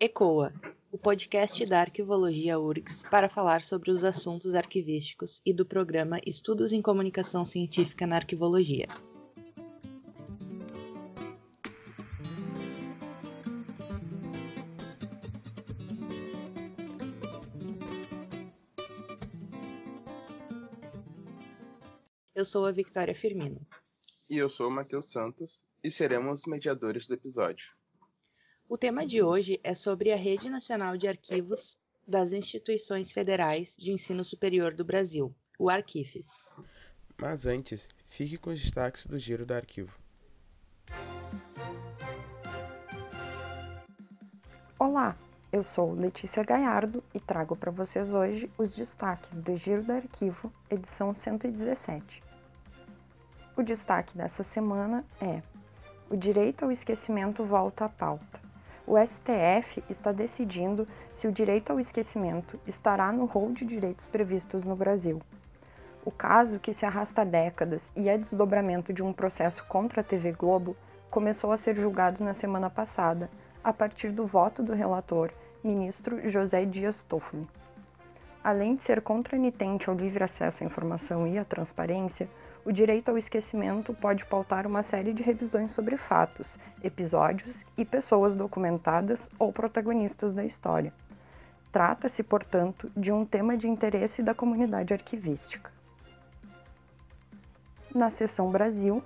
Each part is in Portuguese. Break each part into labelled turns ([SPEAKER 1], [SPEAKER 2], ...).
[SPEAKER 1] ECOA, o podcast da Arquivologia URGS para falar sobre os assuntos arquivísticos e do programa Estudos em Comunicação Científica na Arquivologia. Eu sou a Victoria Firmino.
[SPEAKER 2] E eu sou o Matheus Santos e seremos os mediadores do episódio.
[SPEAKER 1] O tema de hoje é sobre a Rede Nacional de Arquivos das Instituições Federais de Ensino Superior do Brasil, o Arquifes.
[SPEAKER 2] Mas antes, fique com os destaques do Giro do Arquivo.
[SPEAKER 3] Olá, eu sou Letícia Gaiardo e trago para vocês hoje os destaques do Giro do Arquivo, edição 117. O destaque dessa semana é: o direito ao esquecimento volta à pauta o STF está decidindo se o direito ao esquecimento estará no rol de direitos previstos no Brasil. O caso, que se arrasta há décadas e é desdobramento de um processo contra a TV Globo, começou a ser julgado na semana passada, a partir do voto do relator, ministro José Dias Toffoli. Além de ser contranitente ao livre acesso à informação e à transparência, o direito ao esquecimento pode pautar uma série de revisões sobre fatos, episódios e pessoas documentadas ou protagonistas da história. Trata-se, portanto, de um tema de interesse da comunidade arquivística. Na seção Brasil,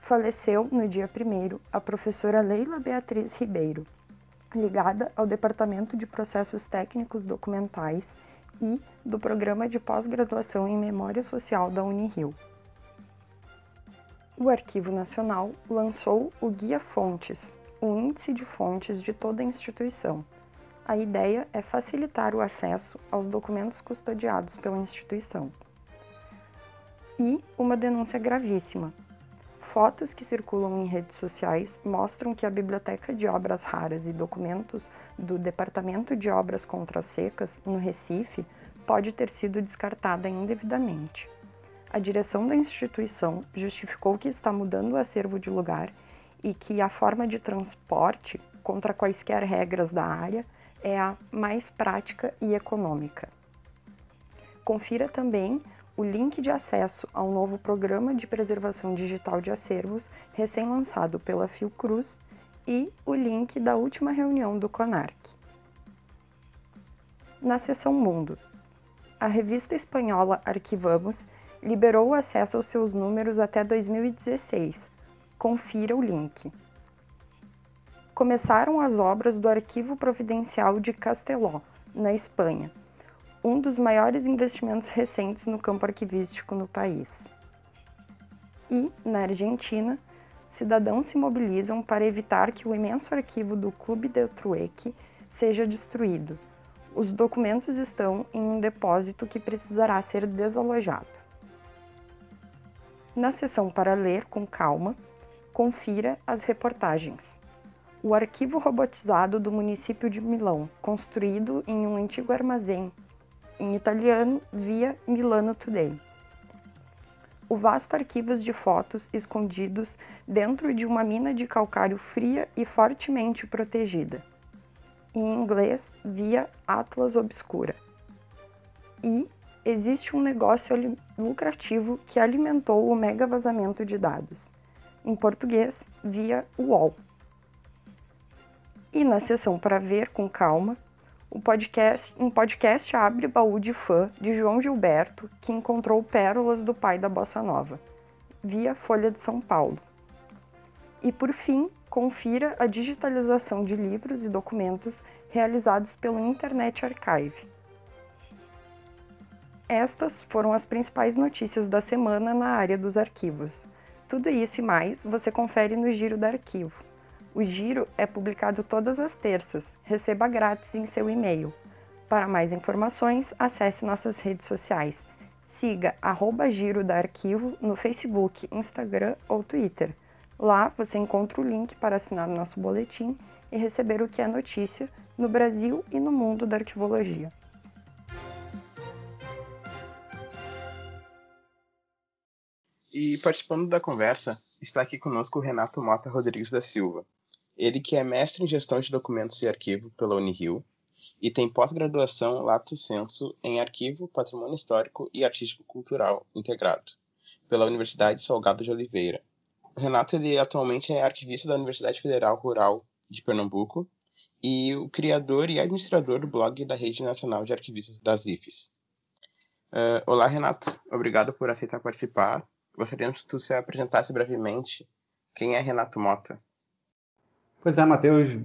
[SPEAKER 3] faleceu no dia 1 a professora Leila Beatriz Ribeiro, ligada ao Departamento de Processos Técnicos Documentais e do Programa de Pós-Graduação em Memória Social da Unirio. O Arquivo Nacional lançou o Guia Fontes, o índice de fontes de toda a instituição. A ideia é facilitar o acesso aos documentos custodiados pela instituição. E uma denúncia gravíssima. Fotos que circulam em redes sociais mostram que a Biblioteca de Obras Raras e Documentos do Departamento de Obras Contra Secas, no Recife, pode ter sido descartada indevidamente. A direção da instituição justificou que está mudando o acervo de lugar e que a forma de transporte, contra quaisquer regras da área, é a mais prática e econômica. Confira também o link de acesso ao novo programa de preservação digital de acervos recém-lançado pela Fiocruz e o link da última reunião do CONARC. Na seção Mundo, a revista espanhola Arquivamos liberou o acesso aos seus números até 2016. Confira o link. Começaram as obras do Arquivo Providencial de Casteló, na Espanha, um dos maiores investimentos recentes no campo arquivístico no país. E, na Argentina, cidadãos se mobilizam para evitar que o imenso arquivo do Clube del Trueque seja destruído os documentos estão em um depósito que precisará ser desalojado. Na seção para ler com calma, confira as reportagens. O arquivo robotizado do município de Milão, construído em um antigo armazém, em italiano via Milano Today. O vasto arquivo de fotos escondidos dentro de uma mina de calcário fria e fortemente protegida em inglês via Atlas Obscura. E existe um negócio lucrativo que alimentou o mega vazamento de dados, em português via UOL. E na seção para ver com calma, o podcast, um podcast abre baú de fã de João Gilberto, que encontrou pérolas do pai da bossa nova, via Folha de São Paulo. E por fim, confira a digitalização de livros e documentos realizados pelo Internet Archive. Estas foram as principais notícias da semana na área dos arquivos. Tudo isso e mais você confere no Giro do Arquivo. O Giro é publicado todas as terças, receba grátis em seu e-mail. Para mais informações, acesse nossas redes sociais. Siga arroba Giro da Arquivo no Facebook, Instagram ou Twitter. Lá você encontra o link para assinar o nosso boletim e receber o que é notícia no Brasil e no mundo da arquivologia.
[SPEAKER 2] E participando da conversa, está aqui conosco o Renato Mota Rodrigues da Silva. Ele que é mestre em gestão de documentos e arquivo pela Unirio e tem pós-graduação lato sensu em arquivo, patrimônio histórico e artístico cultural integrado pela Universidade Salgado de Oliveira. O Renato ele atualmente é arquivista da Universidade Federal Rural de Pernambuco e o criador e administrador do blog da Rede Nacional de Arquivistas das IFES. Uh, olá, Renato. Obrigado por aceitar participar. Gostaríamos que tu se apresentasse brevemente. Quem é Renato Mota?
[SPEAKER 4] Pois é, Matheus.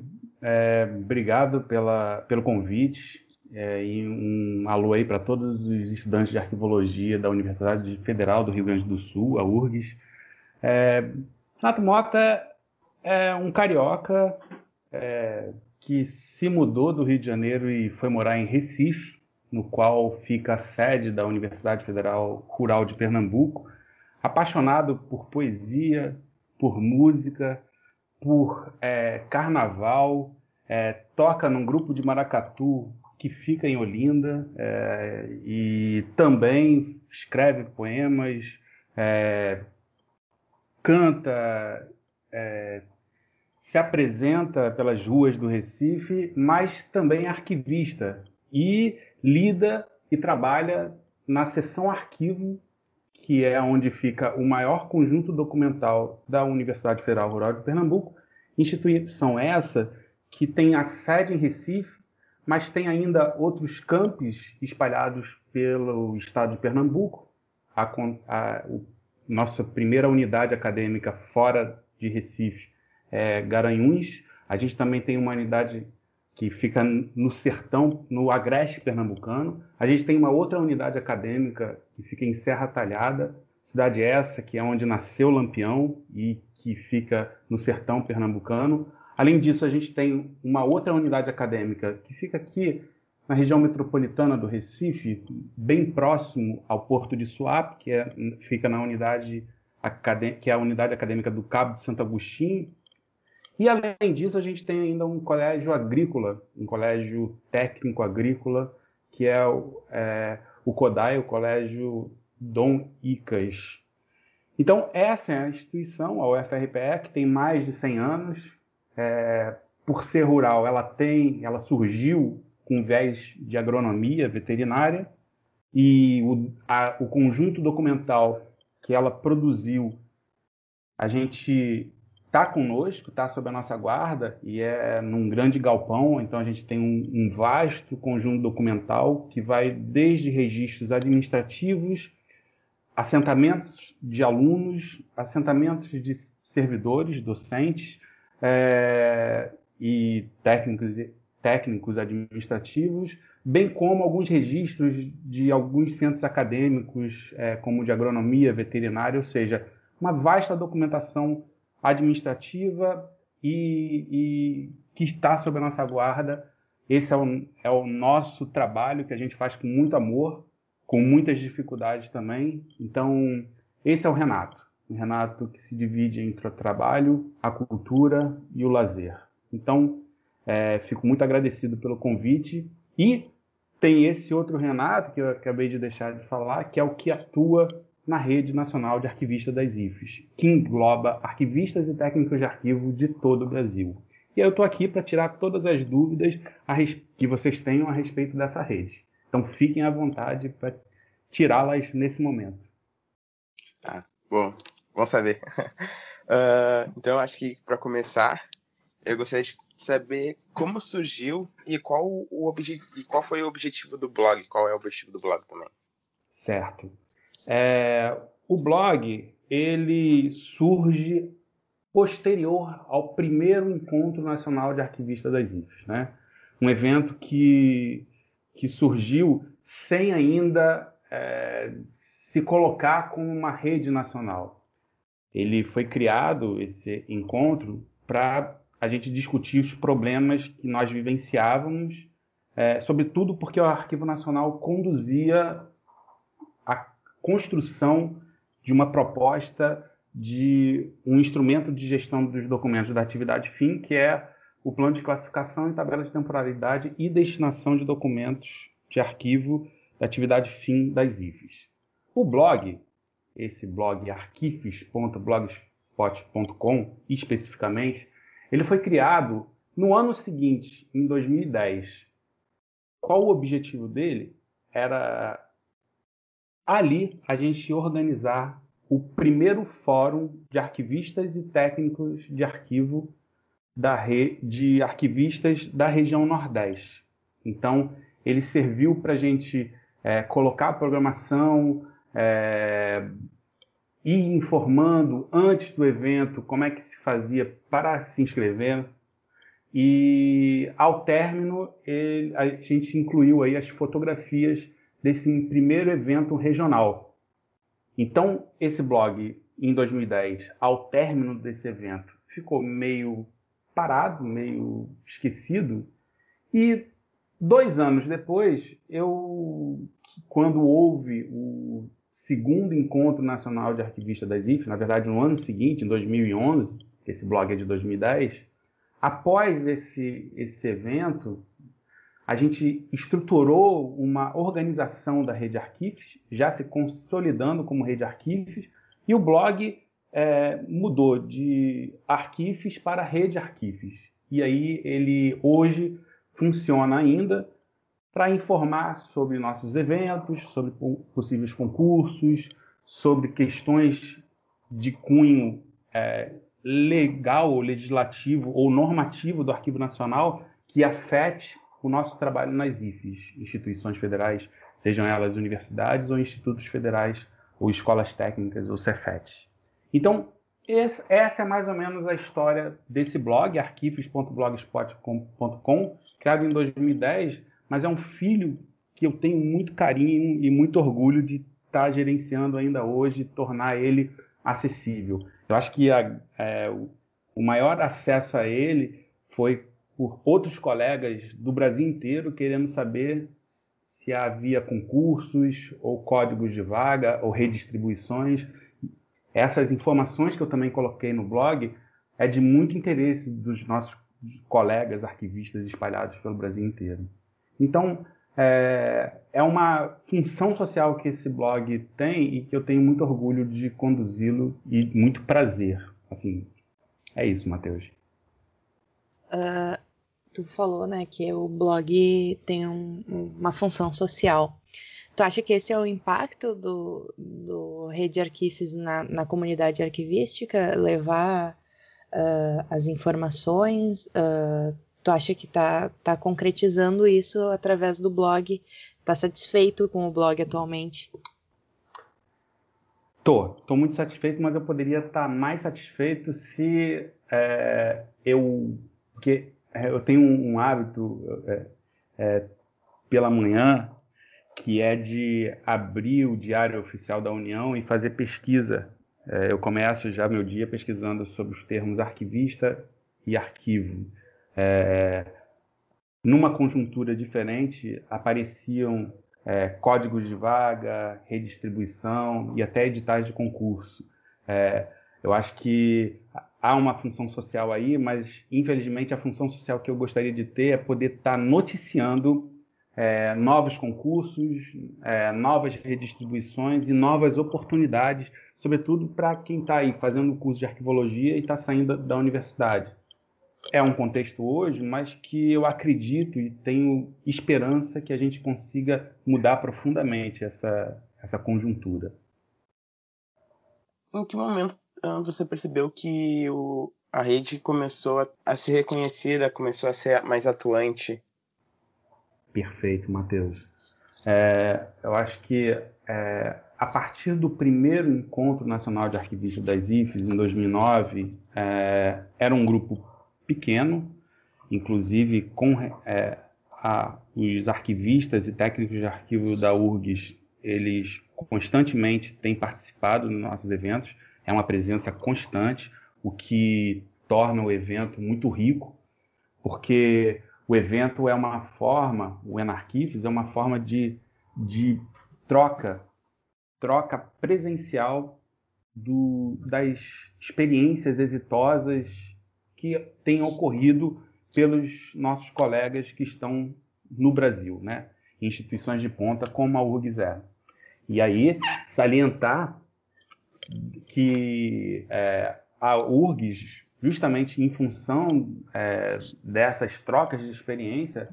[SPEAKER 4] É, obrigado pela, pelo convite é, e um alô aí para todos os estudantes de arquivologia da Universidade Federal do Rio Grande do Sul, a URGS. É, Renato Mota é um carioca é, que se mudou do Rio de Janeiro e foi morar em Recife, no qual fica a sede da Universidade Federal Rural de Pernambuco, apaixonado por poesia, por música, por é, carnaval, é, toca num grupo de maracatu que fica em Olinda é, e também escreve poemas, é, canta, é, se apresenta pelas ruas do Recife, mas também é arquivista e lida e trabalha na seção arquivo que é onde fica o maior conjunto documental da Universidade Federal Rural de Pernambuco, instituição essa que tem a sede em Recife, mas tem ainda outros campos espalhados pelo estado de Pernambuco. A, a, nossa primeira unidade acadêmica fora de Recife é Garanhuns. A gente também tem uma unidade que fica no sertão, no agreste pernambucano. A gente tem uma outra unidade acadêmica que fica em Serra Talhada, cidade essa que é onde nasceu Lampião e que fica no sertão pernambucano. Além disso, a gente tem uma outra unidade acadêmica que fica aqui na região metropolitana do Recife, bem próximo ao Porto de Suape, que é, fica na unidade que é a unidade acadêmica do Cabo de Santo Agostinho, e além disso, a gente tem ainda um colégio agrícola, um colégio técnico agrícola, que é o, é, o CODAI, o Colégio Dom Icas. Então, essa é a instituição, a UFRPE, que tem mais de 100 anos. É, por ser rural, ela tem, ela surgiu com viés de agronomia veterinária e o, a, o conjunto documental que ela produziu, a gente está conosco, está sob a nossa guarda e é num grande galpão. Então a gente tem um, um, vasto conjunto documental que vai desde registros administrativos, assentamentos de alunos, assentamentos de servidores, docentes é, e técnicos, técnicos administrativos, bem como alguns registros de alguns centros acadêmicos, é, como de agronomia, veterinária, ou seja, uma vasta documentação administrativa e, e que está sob a nossa guarda. Esse é o, é o nosso trabalho que a gente faz com muito amor, com muitas dificuldades também. Então, esse é o Renato. O Renato que se divide entre o trabalho, a cultura e o lazer. Então, é, fico muito agradecido pelo convite. E tem esse outro Renato, que eu acabei de deixar de falar, que é o que atua na Rede Nacional de Arquivistas das IFES, que engloba arquivistas e técnicos de arquivo de todo o Brasil. E eu estou aqui para tirar todas as dúvidas que vocês tenham a respeito dessa rede. Então fiquem à vontade para tirá-las nesse momento.
[SPEAKER 2] Ah, bom, bom saber. uh, então acho que para começar, eu gostaria de saber como surgiu e qual, o e qual foi o objetivo do blog, qual é o objetivo do blog também.
[SPEAKER 4] Certo. É, o blog ele surge posterior ao primeiro encontro nacional de arquivistas das IFES, né? Um evento que que surgiu sem ainda é, se colocar como uma rede nacional. Ele foi criado esse encontro para a gente discutir os problemas que nós vivenciávamos, é, sobretudo porque o Arquivo Nacional conduzia construção de uma proposta de um instrumento de gestão dos documentos da atividade fim, que é o plano de classificação e tabela de temporalidade e destinação de documentos de arquivo da atividade fim das IFES. O blog, esse blog arquifes.blogspot.com especificamente, Ele foi criado no ano seguinte, em 2010. Qual o objetivo dele? Era ali a gente organizar o primeiro fórum de arquivistas e técnicos de arquivo da rede de arquivistas da região Nordeste. Então, ele serviu para a gente é, colocar a programação, é, ir informando antes do evento como é que se fazia para se inscrever. E ao término, ele, a gente incluiu aí as fotografias desse primeiro evento regional. Então, esse blog, em 2010, ao término desse evento, ficou meio parado, meio esquecido. E dois anos depois, eu, quando houve o segundo encontro nacional de arquivista das IF, na verdade no ano seguinte, em 2011, esse blog é de 2010, após esse, esse evento, a gente estruturou uma organização da rede Arquivos, já se consolidando como rede Arquivos, e o blog é, mudou de arquivos para rede arquivos. E aí ele hoje funciona ainda para informar sobre nossos eventos, sobre possíveis concursos, sobre questões de cunho é, legal, legislativo ou normativo do Arquivo Nacional que afete o nosso trabalho nas IFES, instituições federais, sejam elas universidades ou institutos federais, ou escolas técnicas, ou Cefet. Então, esse, essa é mais ou menos a história desse blog, arquivos.blogspot.com, criado em 2010, mas é um filho que eu tenho muito carinho e muito orgulho de estar tá gerenciando ainda hoje, tornar ele acessível. Eu acho que a, é, o maior acesso a ele foi por outros colegas do Brasil inteiro querendo saber se havia concursos ou códigos de vaga ou redistribuições essas informações que eu também coloquei no blog é de muito interesse dos nossos colegas arquivistas espalhados pelo Brasil inteiro. Então, é, é uma função social que esse blog tem e que eu tenho muito orgulho de conduzi-lo e muito prazer. Assim, é isso, Matheus.
[SPEAKER 1] Uh, tu falou, né, que o blog tem um, uma função social. Tu acha que esse é o impacto do, do Rede Arquifes na, na comunidade arquivística? Levar uh, as informações? Uh, tu acha que está tá concretizando isso através do blog? Está satisfeito com o blog atualmente?
[SPEAKER 4] Tô, tô muito satisfeito, mas eu poderia estar tá mais satisfeito se é, eu, que é, eu tenho um, um hábito é, é, pela manhã que é de abrir o Diário Oficial da União e fazer pesquisa. É, eu começo já meu dia pesquisando sobre os termos arquivista e arquivo. É, numa conjuntura diferente, apareciam é, códigos de vaga, redistribuição e até editais de concurso. É, eu acho que há uma função social aí, mas infelizmente a função social que eu gostaria de ter é poder estar tá noticiando é, novos concursos, é, novas redistribuições e novas oportunidades, sobretudo para quem está aí fazendo o curso de arquivologia e está saindo da, da universidade. É um contexto hoje, mas que eu acredito e tenho esperança que a gente consiga mudar profundamente essa, essa conjuntura.
[SPEAKER 2] Em que momento você percebeu que o, a rede começou a, a ser reconhecida, começou a ser mais atuante
[SPEAKER 4] Perfeito, Matheus. É, eu acho que é, a partir do primeiro encontro nacional de arquivistas das IFES, em 2009, é, era um grupo pequeno, inclusive com é, a, os arquivistas e técnicos de arquivo da URGS, eles constantemente têm participado nos nossos eventos, é uma presença constante, o que torna o evento muito rico, porque o evento é uma forma, o Enarquifes é uma forma de, de troca, troca presencial do, das experiências exitosas que têm ocorrido pelos nossos colegas que estão no Brasil, né? instituições de ponta como a URGS. E aí, salientar que é, a URGS justamente em função é, dessas trocas de experiência,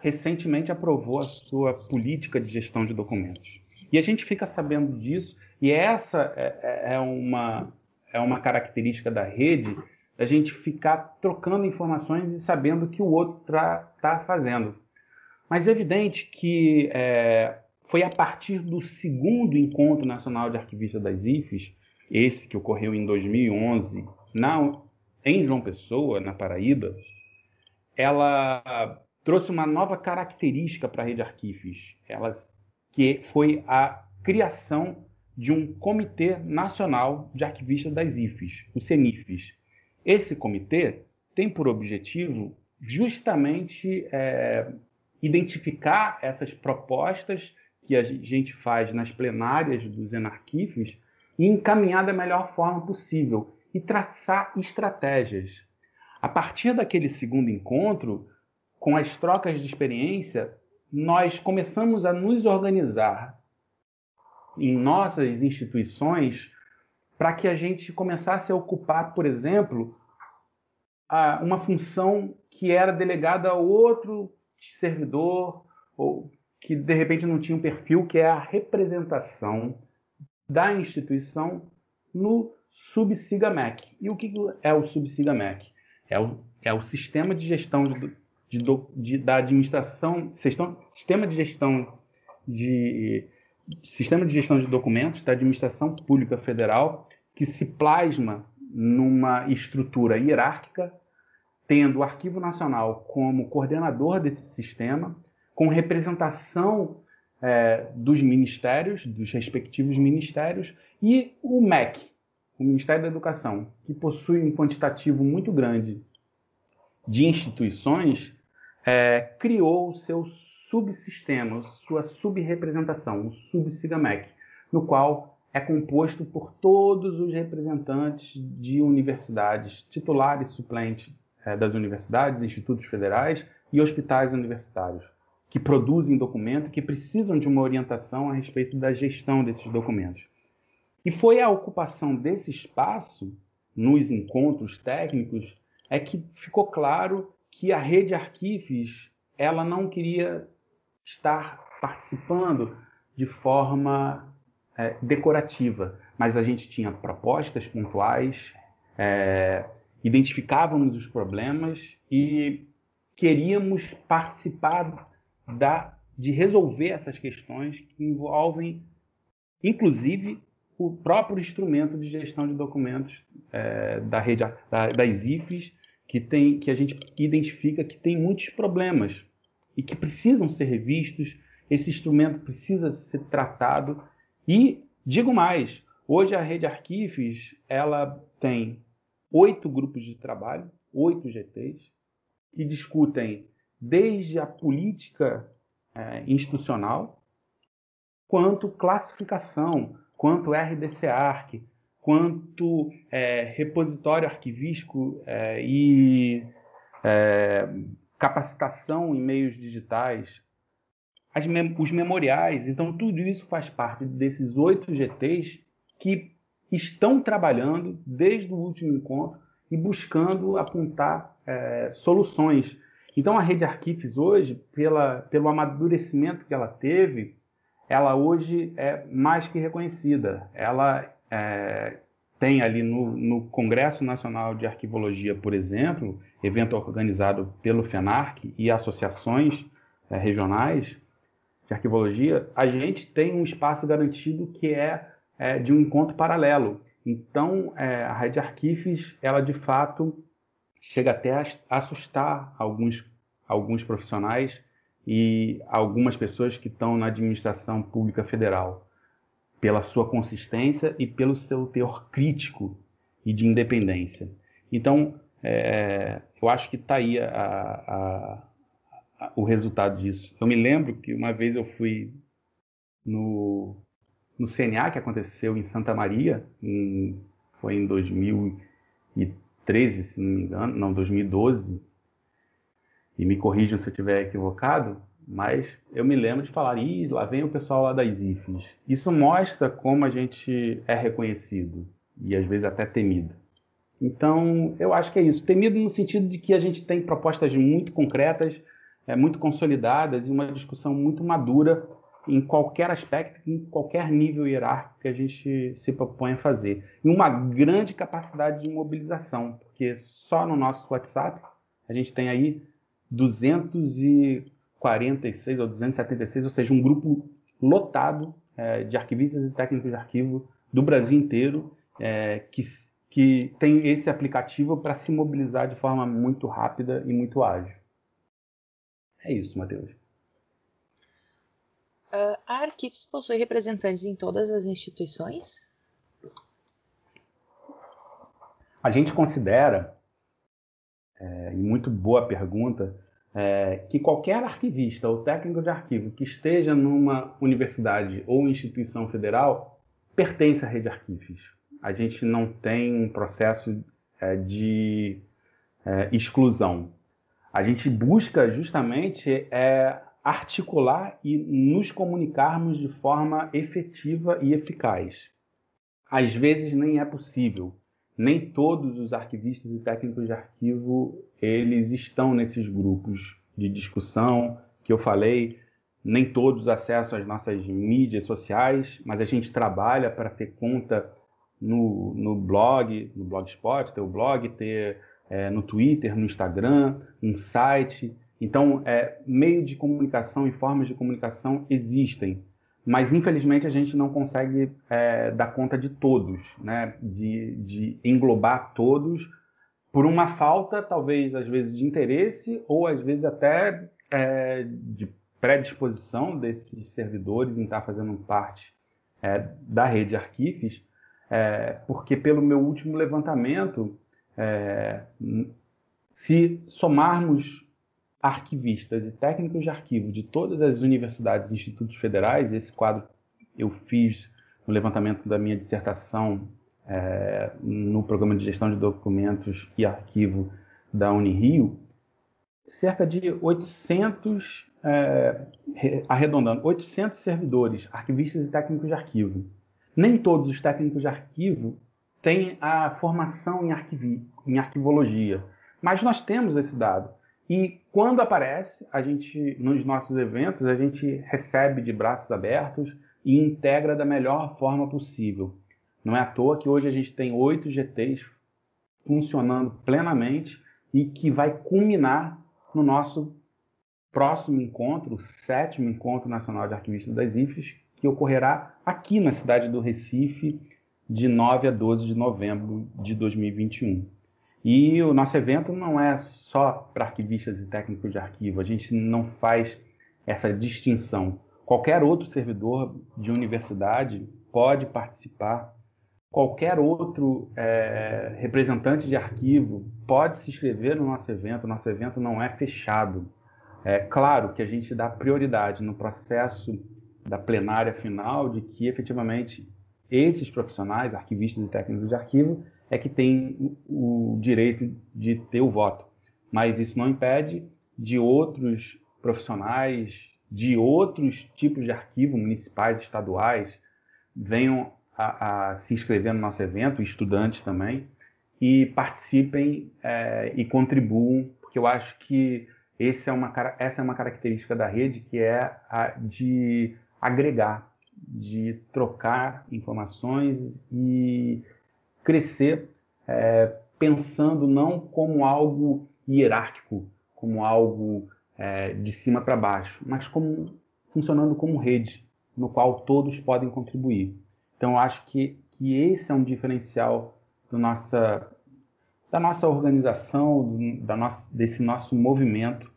[SPEAKER 4] recentemente aprovou a sua política de gestão de documentos. E a gente fica sabendo disso, e essa é, é, é uma, é uma característica da rede, a gente ficar trocando informações e sabendo o que o outro está tá fazendo. Mas é evidente que é, foi a partir do segundo Encontro Nacional de Arquivistas das IFES, esse que ocorreu em 2011, na, em João Pessoa, na Paraíba, ela trouxe uma nova característica para a rede Arquifes, ela, que foi a criação de um Comitê Nacional de Arquivistas das IFES, o CENIFES. Esse comitê tem por objetivo justamente é, identificar essas propostas que a gente faz nas plenárias dos enarquifes e encaminhar da melhor forma possível e traçar estratégias. A partir daquele segundo encontro, com as trocas de experiência, nós começamos a nos organizar em nossas instituições para que a gente começasse a ocupar, por exemplo, uma função que era delegada a outro servidor ou que de repente não tinha um perfil, que é a representação da instituição no SubSigaMac. E o que é o SubSigaMac? É o, é o sistema de gestão de, de, de, da administração, sistema de gestão de sistema de gestão de documentos da administração pública federal que se plasma numa estrutura hierárquica, tendo o Arquivo Nacional como coordenador desse sistema, com representação é, dos ministérios, dos respectivos ministérios, e o MEC, o Ministério da Educação, que possui um quantitativo muito grande de instituições, é, criou o seu subsistema, sua subrepresentação, o SubSIGAMEC, no qual é composto por todos os representantes de universidades, titulares suplentes é, das universidades, institutos federais e hospitais universitários que produzem documento, que precisam de uma orientação a respeito da gestão desses documentos. E foi a ocupação desse espaço nos encontros técnicos é que ficou claro que a rede Arquifes ela não queria estar participando de forma é, decorativa, mas a gente tinha propostas pontuais, é, identificávamos os problemas e queríamos participar da, de resolver essas questões que envolvem, inclusive, o próprio instrumento de gestão de documentos é, da rede da, das IFES, que, tem, que a gente identifica que tem muitos problemas e que precisam ser revistos, esse instrumento precisa ser tratado. E, digo mais, hoje a rede Arquifes ela tem oito grupos de trabalho, oito GTs, que discutem desde a política é, institucional, quanto classificação, quanto RDC-ARC, quanto é, repositório arquivístico é, e é, capacitação em meios digitais, os memoriais. Então, tudo isso faz parte desses oito GTs que estão trabalhando desde o último encontro e buscando apontar é, soluções então a rede Arquifes hoje, pela, pelo amadurecimento que ela teve, ela hoje é mais que reconhecida. Ela é, tem ali no, no, Congresso Nacional de Arquivologia, por exemplo, evento organizado pelo FENARC e associações é, regionais de arquivologia, a gente tem um espaço garantido que é, é de um encontro paralelo. Então, é, a rede Arquifes, ela de fato chega até a assustar alguns, alguns profissionais e algumas pessoas que estão na administração pública federal, pela sua consistência e pelo seu teor crítico e de independência. Então, é, eu acho que está aí a, a, a, o resultado disso. Eu me lembro que uma vez eu fui no, no CNA, que aconteceu em Santa Maria, em, foi em 2013, 2013, se não me engano, não, 2012, e me corrijam se eu estiver equivocado, mas eu me lembro de falar, ih, lá vem o pessoal lá das IFES. Isso mostra como a gente é reconhecido e às vezes até temido. Então, eu acho que é isso. Temido no sentido de que a gente tem propostas muito concretas, é, muito consolidadas e uma discussão muito madura em qualquer aspecto, em qualquer nível hierárquico que a gente se propõe a fazer. E uma grande capacidade de mobilização, porque só no nosso WhatsApp a gente tem aí 246 ou 276, ou seja, um grupo lotado é, de arquivistas e técnicos de arquivo do Brasil inteiro é, que, que tem esse aplicativo para se mobilizar de forma muito rápida e muito ágil. É isso, Matheus.
[SPEAKER 1] Uh, a Arquivos possui representantes em todas as instituições?
[SPEAKER 4] A gente considera, é, e muito boa pergunta, é, que qualquer arquivista ou técnico de arquivo que esteja numa universidade ou instituição federal pertence à rede Arquivos. A gente não tem um processo é, de é, exclusão. A gente busca justamente é, articular e nos comunicarmos de forma efetiva e eficaz. Às vezes nem é possível. Nem todos os arquivistas e técnicos de arquivo eles estão nesses grupos de discussão que eu falei. Nem todos acessam as nossas mídias sociais, mas a gente trabalha para ter conta no, no blog, no blogspot, ter o blog, ter é, no Twitter, no Instagram, um site então, é, meio de comunicação e formas de comunicação existem, mas infelizmente a gente não consegue é, dar conta de todos, né? de, de englobar todos, por uma falta, talvez, às vezes, de interesse ou às vezes até é, de predisposição desses servidores em estar fazendo parte é, da rede Arquifes, é, porque pelo meu último levantamento, é, se somarmos arquivistas e técnicos de arquivo de todas as universidades e institutos federais, esse quadro eu fiz no levantamento da minha dissertação é, no programa de gestão de documentos e arquivo da Unirio, cerca de 800, é, arredondando, 800 servidores, arquivistas e técnicos de arquivo. Nem todos os técnicos de arquivo têm a formação em, arquivi, em arquivologia, mas nós temos esse dado. E quando aparece, a gente nos nossos eventos, a gente recebe de braços abertos e integra da melhor forma possível. Não é à toa que hoje a gente tem oito GTs funcionando plenamente e que vai culminar no nosso próximo encontro, o sétimo encontro nacional de arquivistas das IFES, que ocorrerá aqui na cidade do Recife, de 9 a 12 de novembro de 2021. E o nosso evento não é só para arquivistas e técnicos de arquivo, a gente não faz essa distinção. Qualquer outro servidor de universidade pode participar, qualquer outro é, representante de arquivo pode se inscrever no nosso evento, o nosso evento não é fechado. É claro que a gente dá prioridade no processo da plenária final de que efetivamente esses profissionais, arquivistas e técnicos de arquivo, é que tem o direito de ter o voto. Mas isso não impede de outros profissionais, de outros tipos de arquivo, municipais, estaduais, venham a, a se inscrever no nosso evento, estudantes também, e participem é, e contribuam, porque eu acho que é uma, essa é uma característica da rede que é a de agregar, de trocar informações e crescer é, pensando não como algo hierárquico, como algo é, de cima para baixo, mas como funcionando como rede, no qual todos podem contribuir. Então, eu acho que, que esse é um diferencial nossa, da nossa organização, do, da nossa, desse nosso movimento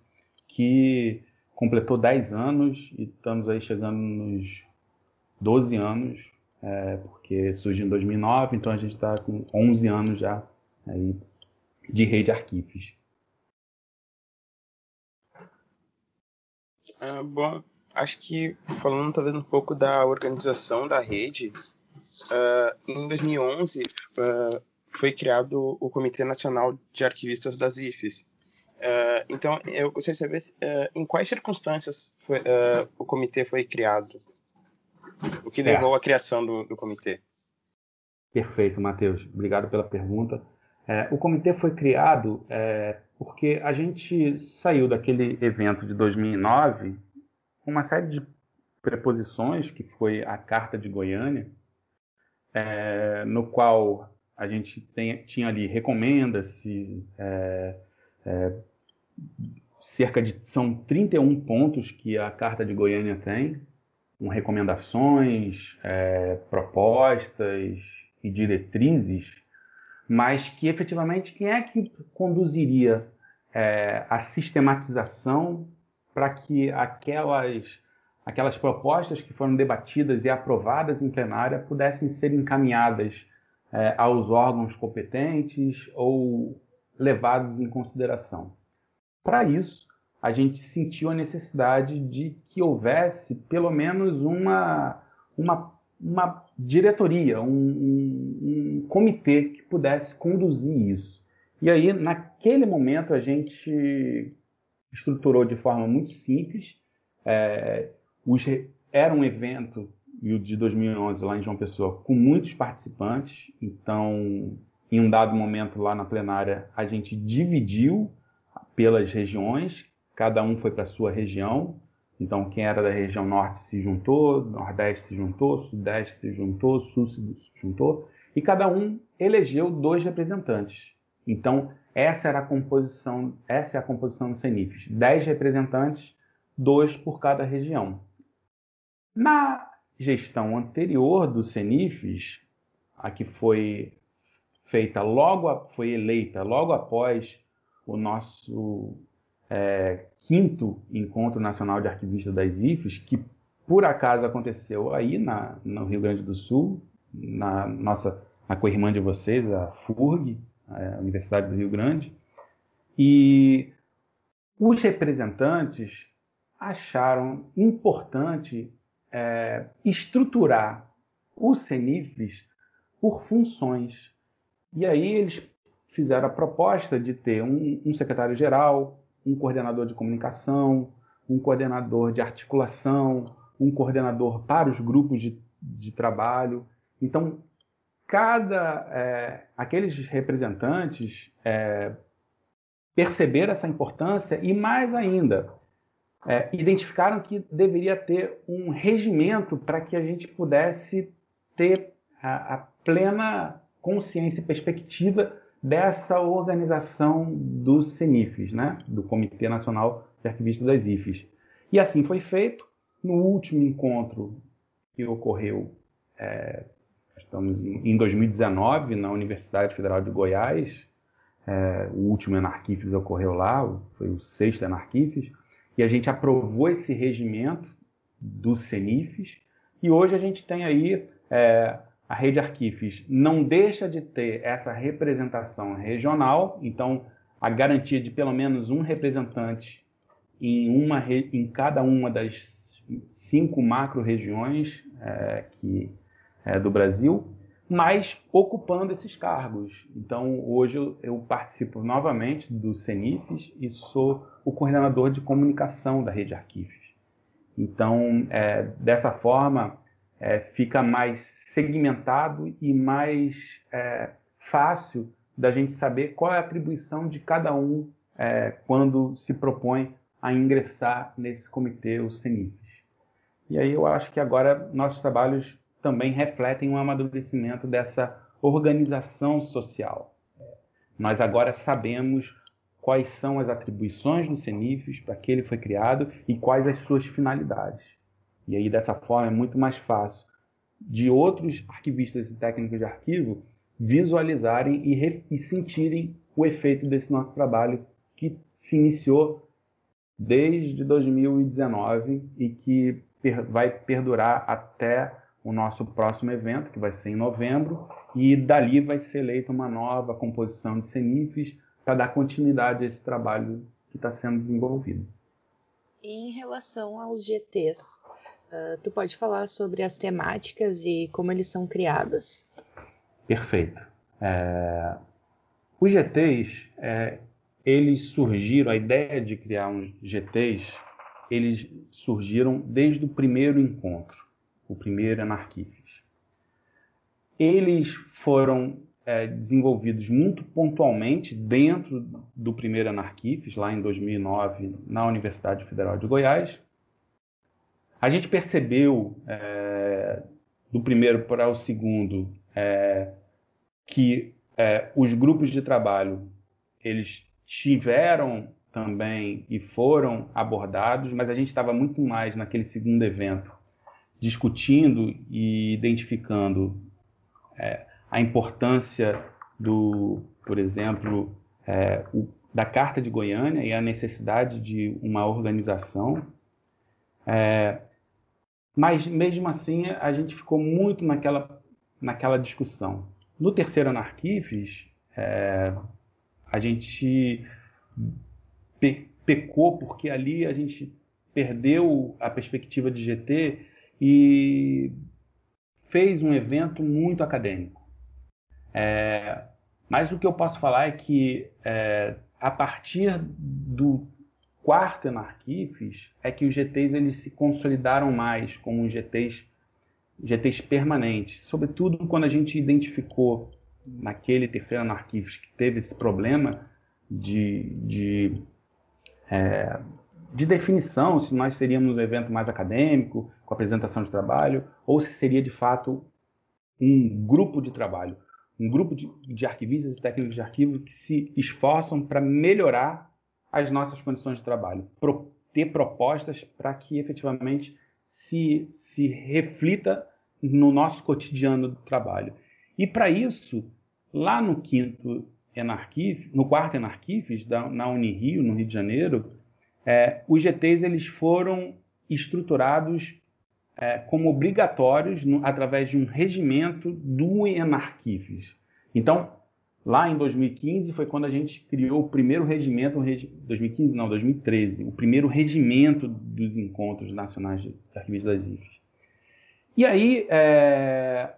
[SPEAKER 4] que completou 10 anos e estamos aí chegando nos 12 anos é, porque surgiu em 2009, então a gente está com 11 anos já aí de rede arquivos.
[SPEAKER 2] Ah, bom, acho que falando talvez um pouco da organização da rede, uh, em 2011 uh, foi criado o Comitê Nacional de Arquivistas das IFES. Uh, então, eu gostaria de saber em quais circunstâncias foi, o comitê foi criado. O que certo. levou à criação do, do comitê?
[SPEAKER 4] Perfeito, Matheus. Obrigado pela pergunta. É, o comitê foi criado é, porque a gente saiu daquele evento de 2009 com uma série de preposições, que foi a Carta de Goiânia, é, no qual a gente tem, tinha ali, recomenda-se é, é, cerca de, são 31 pontos que a Carta de Goiânia tem, com recomendações, é, propostas e diretrizes, mas que efetivamente quem é que conduziria é, a sistematização para que aquelas aquelas propostas que foram debatidas e aprovadas em plenária pudessem ser encaminhadas é, aos órgãos competentes ou levados em consideração. Para isso, a gente sentiu a necessidade de que houvesse pelo menos uma, uma, uma diretoria, um, um, um comitê que pudesse conduzir isso. E aí, naquele momento, a gente estruturou de forma muito simples. É, os, era um evento, e o de 2011 lá em João Pessoa, com muitos participantes. Então, em um dado momento lá na plenária, a gente dividiu pelas regiões, cada um foi para sua região. Então, quem era da região norte se juntou, nordeste se juntou, sudeste se juntou, sul se juntou, e cada um elegeu dois representantes. Então, essa era a composição, essa é a composição do CENIFES. Dez representantes, dois por cada região. Na gestão anterior do CENIFES, a que foi feita logo, foi eleita logo após o nosso é, quinto Encontro Nacional de Arquivistas das IFES, que por acaso aconteceu aí na, no Rio Grande do Sul, na nossa na co-irmã de vocês, a FURG, a Universidade do Rio Grande, e os representantes acharam importante é, estruturar o CENIFES por funções. E aí eles fizeram a proposta de ter um, um secretário-geral, um coordenador de comunicação, um coordenador de articulação, um coordenador para os grupos de, de trabalho. Então, cada é, aqueles representantes é, perceberam essa importância e mais ainda é, identificaram que deveria ter um regimento para que a gente pudesse ter a, a, plena consciência e perspectiva dessa organização dos CENIFES, né? do Comitê Nacional de Arquivistas das IFES. E assim foi feito. No último encontro que ocorreu, é, estamos em 2019, na Universidade Federal de Goiás, é, o último Enarquifes ocorreu lá, foi o sexto Enarquifes, e a gente aprovou esse regimento do CENIFES, e hoje a gente tem aí é, a rede Arquifes não deixa de ter essa representação regional, então a garantia de pelo menos um representante em, uma, em cada uma das cinco macro-regiões é, que é, do Brasil, mas ocupando esses cargos. Então, hoje eu, eu participo novamente do CENIFES e sou o coordenador de comunicação da rede Arquivos. Então, é, dessa forma, é, fica mais segmentado e mais é, fácil da gente saber qual é a atribuição de cada um é, quando se propõe a ingressar nesse comitê, o CENIFES. E aí eu acho que agora nossos trabalhos também refletem um amadurecimento dessa organização social. Nós agora sabemos quais são as atribuições do CENIFES, para que ele foi criado e quais as suas finalidades. E aí, dessa forma, é muito mais fácil de outros arquivistas e técnicos de arquivo visualizarem e, e sentirem o efeito desse nosso trabalho que se iniciou desde 2019 e que per vai perdurar até o nosso próximo evento, que vai ser em novembro, e dali vai ser eleita uma nova composição de CENIFES para dar continuidade a esse trabalho que está sendo desenvolvido.
[SPEAKER 1] Em relação aos GTs, uh, tu pode falar sobre as temáticas e como eles são criados?
[SPEAKER 4] Perfeito. É... Os GTs, é... eles surgiram, a ideia de criar um GTs, eles surgiram desde o primeiro encontro, o primeiro Anarquifes. Eles foram é, desenvolvidos muito pontualmente dentro do primeiro Anarquifes, lá em 2009, na Universidade Federal de Goiás. A gente percebeu, é, do primeiro para o segundo, é, que é, os grupos de trabalho eles tiveram também e foram abordados, mas a gente estava muito mais naquele segundo evento discutindo e identificando é, a importância do, por exemplo, é, o, da Carta de Goiânia e a necessidade de uma organização. É, mas mesmo assim a gente ficou muito naquela, naquela discussão. No terceiro Anarquifes, é, a gente pe pecou porque ali a gente perdeu a perspectiva de GT e fez um evento muito acadêmico. É, mas o que eu posso falar é que é, a partir do quarto Anarquifes é que os GTs eles se consolidaram mais como GTs, GTs permanentes, sobretudo quando a gente identificou naquele terceiro Anarquifes que teve esse problema de, de, é, de definição, se nós seríamos um evento mais acadêmico, com apresentação de trabalho, ou se seria de fato um grupo de trabalho um grupo de, de arquivistas e técnicos de arquivo que se esforçam para melhorar as nossas condições de trabalho, pro, ter propostas para que efetivamente se, se reflita no nosso cotidiano do trabalho. E para isso, lá no quinto Enarquif, no quarto Enarquifes, na Unirio, no Rio de Janeiro, é, os GTs eles foram estruturados é, como obrigatórios no, através de um regimento do Enarquifes. Então, lá em 2015 foi quando a gente criou o primeiro regimento, regi 2015 não, 2013, o primeiro regimento dos encontros nacionais de arquivistas das IFES. E aí é,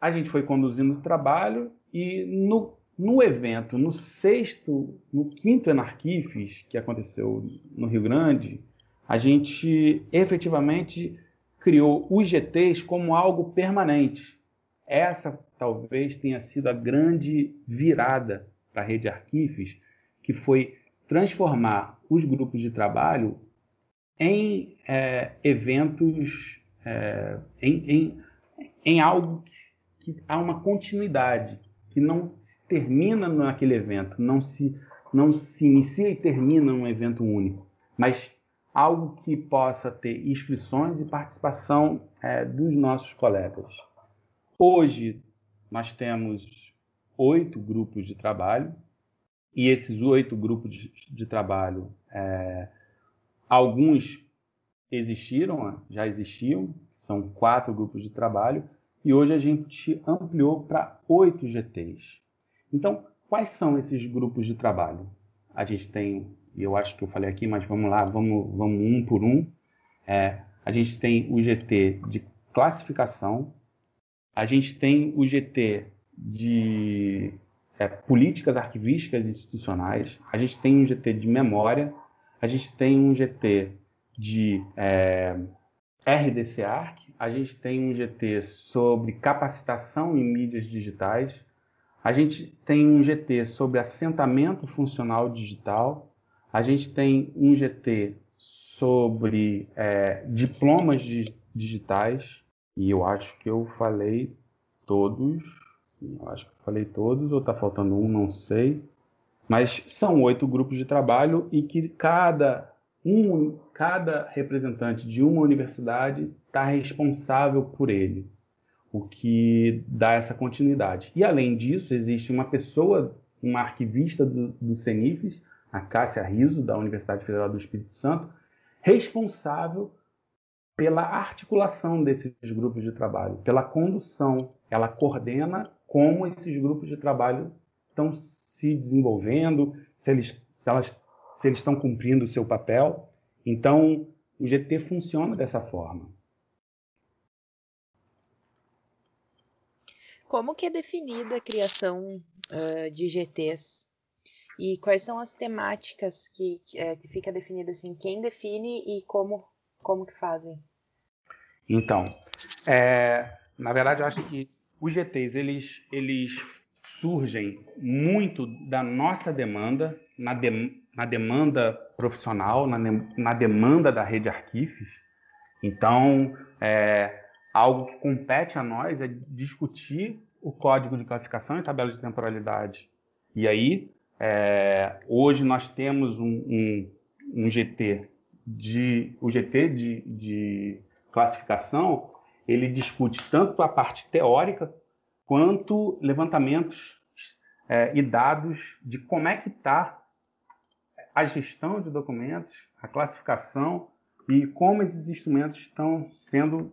[SPEAKER 4] a gente foi conduzindo o trabalho e no, no evento, no sexto, no quinto Enarquifes, que aconteceu no Rio Grande, a gente efetivamente criou os GTs como algo permanente. Essa talvez tenha sido a grande virada para a rede Arquifes, que foi transformar os grupos de trabalho em é, eventos, é, em, em, em, algo que, que, há uma continuidade, que não se termina naquele evento, não se, não se inicia e termina um evento único, mas algo que possa ter inscrições e participação é, dos nossos colegas. Hoje, nós temos oito grupos de trabalho, e esses oito grupos de, de trabalho, é, alguns existiram, já existiam, são quatro grupos de trabalho, e hoje a gente ampliou para oito GTs. Então, quais são esses grupos de trabalho? A gente tem e eu acho que eu falei aqui, mas vamos lá, vamos, vamos um por um. É, a gente tem o GT de classificação, a gente tem o GT de é, políticas arquivísticas institucionais, a gente tem um GT de memória, a gente tem um GT de é, RDC-ARC, a gente tem um GT sobre capacitação em mídias digitais, a gente tem um GT sobre assentamento funcional digital, a gente tem um GT sobre é, diplomas digitais, e eu acho que eu falei todos. Sim, eu acho que eu falei todos, ou está faltando um, não sei. Mas são oito grupos de trabalho e que cada, um, cada representante de uma universidade está responsável por ele, o que dá essa continuidade. E além disso, existe uma pessoa, uma arquivista do, do CENIFES, a Cássia Riso, da Universidade Federal do Espírito Santo, responsável pela articulação desses grupos de trabalho, pela condução. Ela coordena como esses grupos de trabalho estão se desenvolvendo, se eles, se elas, se eles estão cumprindo o seu papel. Então, o GT funciona dessa forma.
[SPEAKER 1] Como que é definida a criação uh, de GTs e quais são as temáticas que, é, que fica definida assim, quem define e como, como que fazem?
[SPEAKER 4] Então, é, na verdade, eu acho que os GTs eles, eles surgem muito da nossa demanda, na, de, na demanda profissional, na, na, demanda da rede Arquifes. Então, é, algo que compete a nós é discutir o código de classificação e tabela de temporalidade. E aí, é, hoje nós temos um, um, um, GT de o GT de, de classificação, ele discute tanto a parte teórica quanto levantamentos é, e dados de como é que está a gestão de documentos, a classificação e como esses instrumentos estão sendo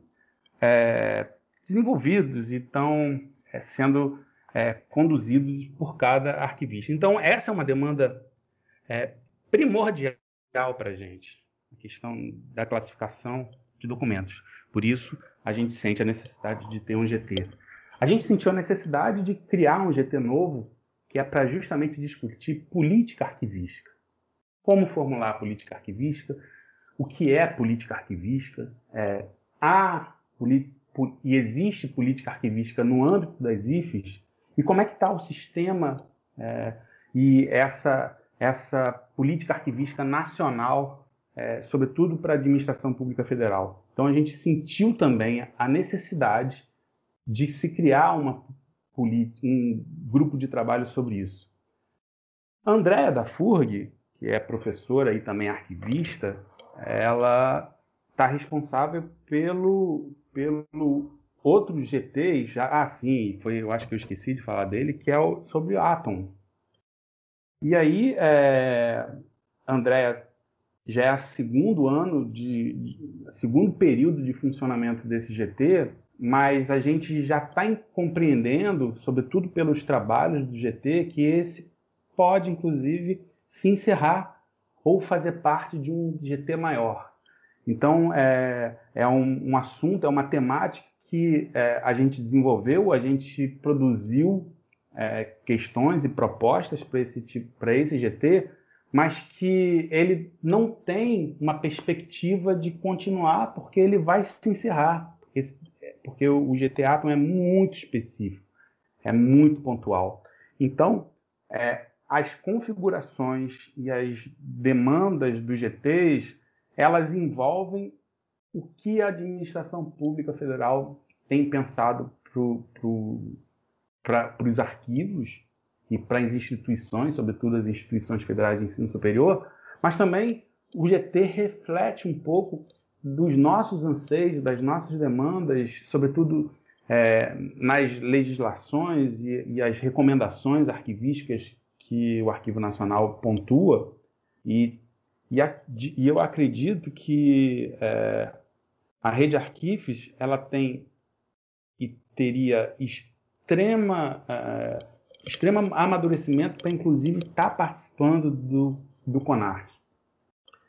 [SPEAKER 4] é, desenvolvidos e estão é, sendo é, conduzidos por cada arquivista. Então, essa é uma demanda é, primordial para a gente, a questão da classificação de documentos. Por isso, a gente sente a necessidade de ter um GT. A gente sentiu a necessidade de criar um GT novo, que é para justamente discutir política arquivística. Como formular a política arquivística, o que é política arquivística, é, há e existe política arquivística no âmbito das IFES, e como é que está o sistema é, e essa, essa política arquivística nacional, é, sobretudo para a administração pública federal. Então a gente sentiu também a necessidade de se criar uma, um grupo de trabalho sobre isso. A Andrea da FURG, que é professora e também arquivista, ela está responsável pelo, pelo outro GT, já, ah, sim, foi, eu acho que eu esqueci de falar dele, que é o, sobre o Atom. E aí, é, Andréa, já é o segundo ano de, de, segundo período de funcionamento desse GT, mas a gente já está compreendendo, sobretudo pelos trabalhos do GT, que esse pode, inclusive, se encerrar ou fazer parte de um GT maior. Então, é, é um, um assunto, é uma temática que é, a gente desenvolveu, a gente produziu é, questões e propostas para esse tipo, esse GT, mas que ele não tem uma perspectiva de continuar, porque ele vai se encerrar, porque, porque o GT Atom é muito específico, é muito pontual. Então, é, as configurações e as demandas dos GTs, elas envolvem o que a administração pública federal tem pensado para os arquivos e para as instituições, sobretudo as instituições federais de ensino superior, mas também o GT reflete um pouco dos nossos anseios, das nossas demandas, sobretudo é, nas legislações e, e, as recomendações arquivísticas que o Arquivo Nacional pontua, e, e, a, e eu acredito que é, a rede Arquifes ela tem e teria extrema, uh, extrema amadurecimento para, inclusive, estar tá participando do, do CONARC,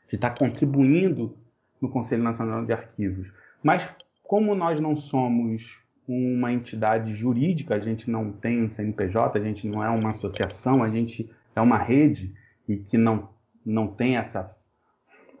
[SPEAKER 4] de estar tá contribuindo no Conselho Nacional de Arquivos. Mas, como nós não somos uma entidade jurídica, a gente não tem um CNPJ, a gente não é uma associação, a gente é uma rede e que não, não tem essa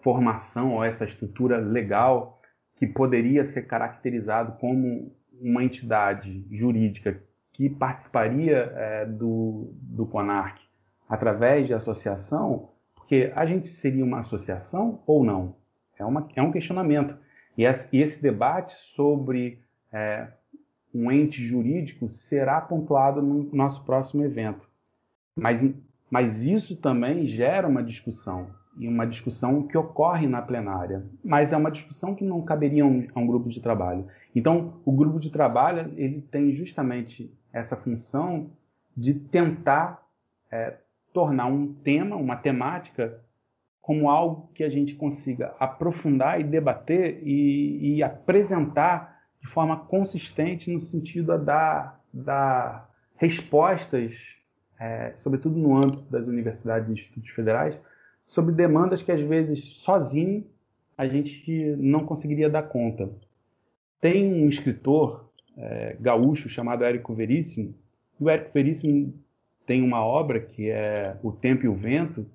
[SPEAKER 4] formação ou essa estrutura legal que poderia ser caracterizado como uma entidade jurídica que participaria é, do, do CONARC através de associação, porque a gente seria uma associação ou não? É, uma, é um questionamento. E esse, debate sobre é, um ente jurídico será pontuado no nosso próximo evento. Mas, mas isso também gera uma discussão, e uma discussão que ocorre na plenária, mas é uma discussão que não caberia a um, a um grupo de trabalho. Então, o grupo de trabalho ele tem justamente essa função de tentar é, tornar um tema, uma temática, como algo que a gente consiga aprofundar e debater e, e apresentar de forma consistente no sentido da, da respostas, é, sobretudo no âmbito das universidades e institutos federais, sobre demandas que às vezes sozinho a gente não conseguiria dar conta. Tem um escritor é, gaúcho chamado Érico Veríssimo. O Érico Veríssimo tem uma obra que é O Tempo e o Vento,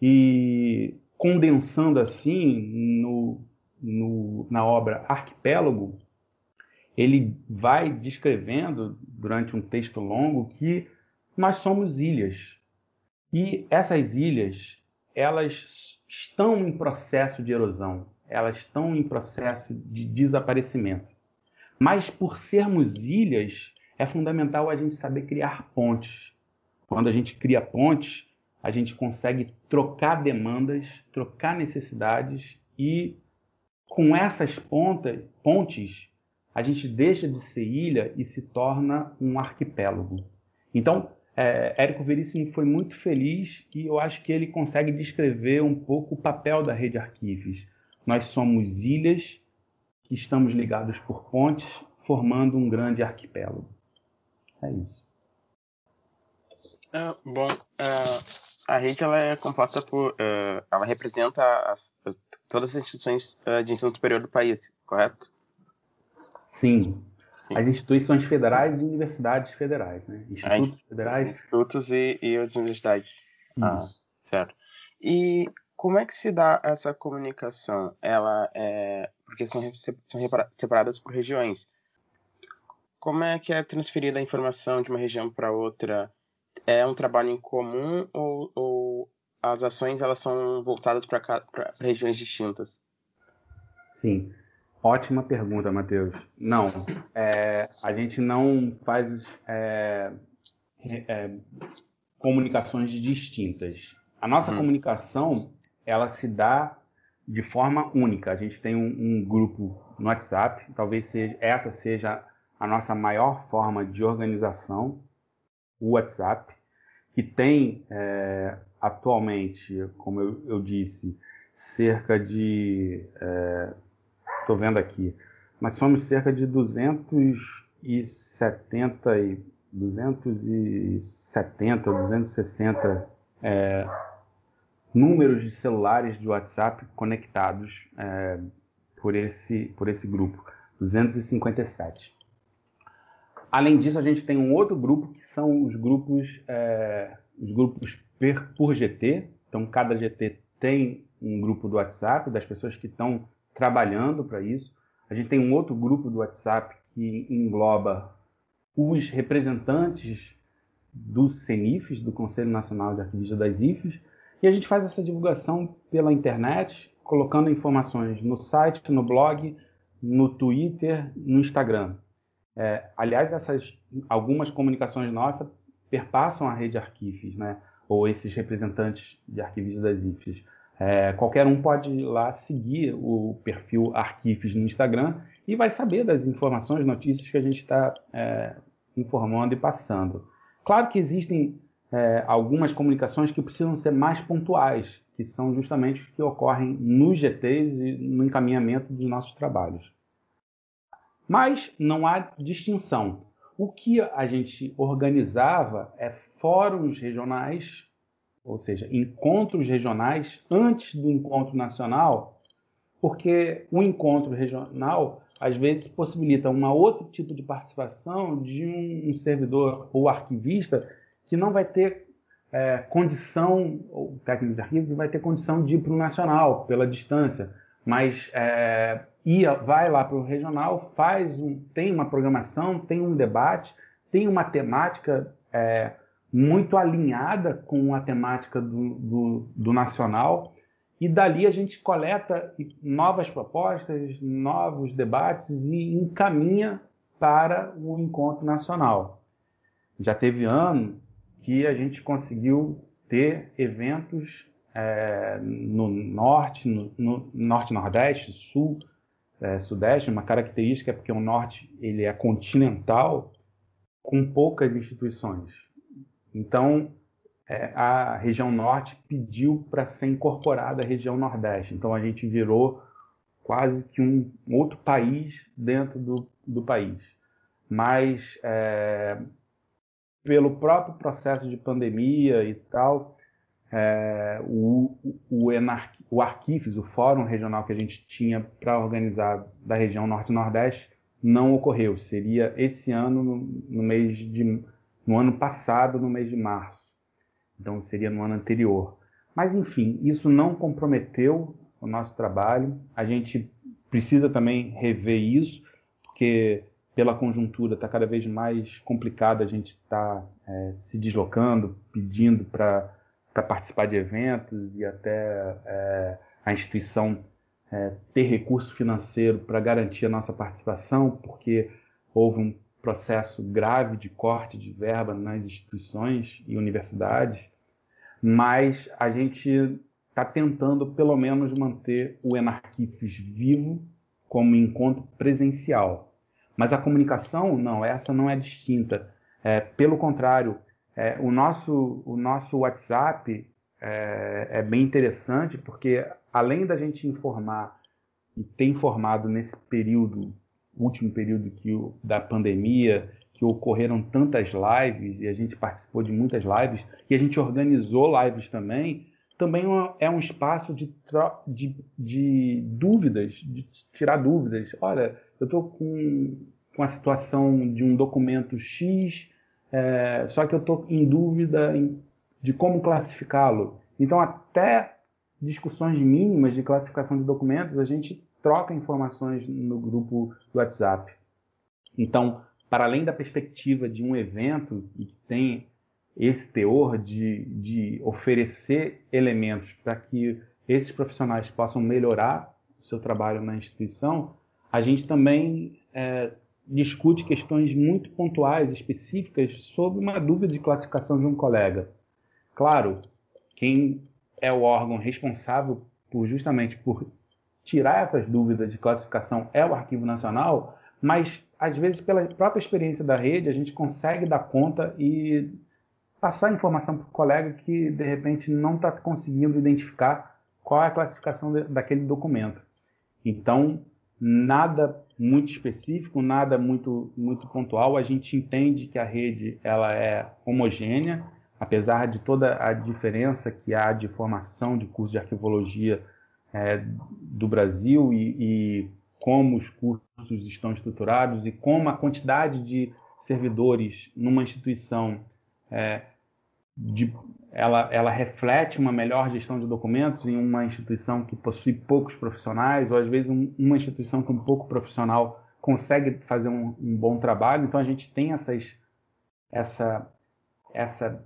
[SPEAKER 4] e condensando assim no, no, na obra Arquipélago, ele vai descrevendo durante um texto longo que nós somos ilhas. E essas ilhas, elas estão em processo de erosão, elas estão em processo de desaparecimento. Mas por sermos ilhas, é fundamental a gente saber criar pontes. Quando a gente cria pontes, a gente consegue trocar demandas, trocar necessidades e com essas pontes, a gente deixa de ser ilha e se torna um arquipélago. Então, é, Érico Veríssimo foi muito feliz e eu acho que ele consegue descrever um pouco o papel da rede Arquivos. Nós somos ilhas que estamos ligados por pontes, formando um grande arquipélago. É isso.
[SPEAKER 2] É, bom, é, a rede ela é composta por. É, ela representa as, todas as instituições é, de ensino superior do país, correto?
[SPEAKER 4] Sim. Sim. As instituições federais e universidades federais, né?
[SPEAKER 2] Institutos federais. Institutos e, e as universidades. Ah, isso. Ah, certo. E como é que se dá essa comunicação? Ela é. Porque são, são separadas por regiões. Como é que é transferida a informação de uma região para outra? É um trabalho em comum ou, ou as ações elas são voltadas para regiões distintas?
[SPEAKER 4] Sim, ótima pergunta, Matheus. Não, é, a gente não faz é, é, comunicações distintas. A nossa hum. comunicação ela se dá de forma única. A gente tem um, um grupo no WhatsApp, talvez seja, essa seja a nossa maior forma de organização, o WhatsApp, que tem é, atualmente, como eu, eu, disse, cerca de. Estou é, vendo aqui, mas somos cerca de 270 e 270, 260 é, números de celulares de WhatsApp conectados é, por, esse, por esse grupo, 257. Além disso, a gente tem um outro grupo que são os grupos, é, os grupos por GT. Então, cada GT tem um grupo do WhatsApp das pessoas que estão trabalhando para isso. A gente tem um outro grupo do WhatsApp que engloba os representantes dos CENIFs, do Conselho Nacional de Arquivistas das IFES, e a gente faz essa divulgação pela internet, colocando informações no site, no blog, no Twitter, no Instagram. É, aliás, essas algumas comunicações nossas perpassam a rede Arquifes, né? ou esses representantes de arquivistas das IFES. É, qualquer um pode ir lá seguir o perfil Arquifes no Instagram e vai saber das informações, notícias que a gente está é, informando e passando. Claro que existem é, algumas comunicações que precisam ser mais pontuais, que são justamente os que ocorrem nos GTs e no encaminhamento dos nossos trabalhos. Mas não há distinção. O que a gente organizava é fóruns regionais, ou seja, encontros regionais antes do encontro nacional, porque o encontro regional às vezes possibilita um outro tipo de participação de um, servidor ou arquivista que não vai ter é, condição, o técnico de arquivo vai ter condição de ir para o nacional pela distância, mas é, ia, vai lá para o regional, faz um, tem uma programação, tem um debate, tem uma temática é, muito alinhada com a temática do, do, do, nacional, e dali a gente coleta novas propostas, novos debates e encaminha para o encontro nacional. Já teve ano que a gente conseguiu ter eventos é, no norte, no, no norte-nordeste, sul, é, sudeste, uma característica é porque o norte ele é continental com poucas instituições. Então, é, a região norte pediu para ser incorporada à região nordeste. Então, a gente virou quase que um outro país dentro do, do país. Mas, é, pelo próprio processo de pandemia e tal, é, o, o, o Arquifes, o fórum regional que a gente tinha para organizar da região Norte-Nordeste, não ocorreu. Seria esse ano, no, no, mês de. no ano passado, no mês de março. Então seria no ano anterior. Mas enfim, isso não comprometeu o nosso trabalho. A gente precisa também rever isso, porque pela conjuntura está cada vez mais complicado a gente estar tá, é, se deslocando, pedindo para participar de eventos e até é, a instituição é, ter recurso financeiro para garantir a nossa participação, porque houve um processo grave de corte de verba nas instituições e universidades, mas a gente está tentando pelo menos manter o Enarquifes vivo como encontro presencial. Mas a comunicação, não, essa não é distinta. É, pelo contrário, é, o, nosso, o nosso WhatsApp é, é, bem interessante porque, além da gente informar e ter informado nesse período, último período que o, da pandemia, que ocorreram tantas lives e a gente participou de muitas lives e a gente organizou lives também, também é um espaço de, de, de dúvidas, de tirar dúvidas. Olha, eu estou com, com a situação de um documento X, é, só que eu estou em dúvida em, de como classificá-lo. Então, até discussões mínimas de classificação de documentos, a gente troca informações no grupo do WhatsApp. Então, para além da perspectiva de um evento e que tem esse teor de, de oferecer elementos para que esses profissionais possam melhorar o seu trabalho na instituição, a gente também é, discute questões muito pontuais, específicas, sobre uma dúvida de classificação de um colega. Claro, quem é o órgão responsável por justamente por tirar essas dúvidas de classificação é o Arquivo Nacional, mas às vezes pela própria experiência da rede a gente consegue dar conta e passar informação para o colega que de repente não está conseguindo identificar qual é a classificação daquele documento. Então, nada muito específico, nada muito muito pontual. A gente entende que a rede ela é homogênea, apesar de toda a diferença que há de formação de curso de arquivologia é, do Brasil e, e como os cursos estão estruturados e como a quantidade de servidores numa instituição é, de, ela, ela reflete uma melhor gestão de documentos em uma instituição que possui poucos profissionais, ou às vezes um, uma instituição com pouco profissional consegue fazer um, um, bom trabalho. Então a gente tem essas, essa, essa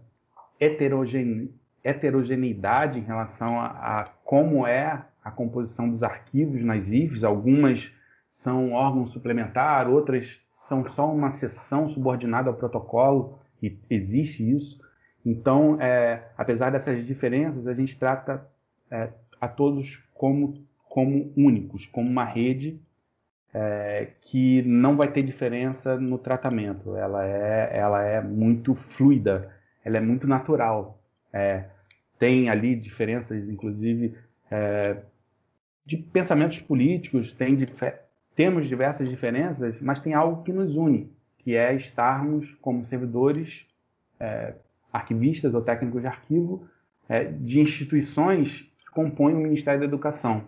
[SPEAKER 4] heterogene, heterogeneidade em relação a, a, como é a composição dos arquivos nas IFs. Algumas são órgão suplementar, outras são só uma seção subordinada ao protocolo, e existe isso. Então, é, apesar dessas diferenças, a gente trata é, a todos como, como únicos, como uma rede é, que não vai ter diferença no tratamento. Ela é, ela é muito fluida, ela é muito natural. É, tem ali diferenças, inclusive, é, de pensamentos políticos, tem, temos diversas diferenças, mas tem algo que nos une, que é estarmos como servidores é, arquivistas ou técnicos de arquivo é, de instituições que compõem o Ministério da Educação.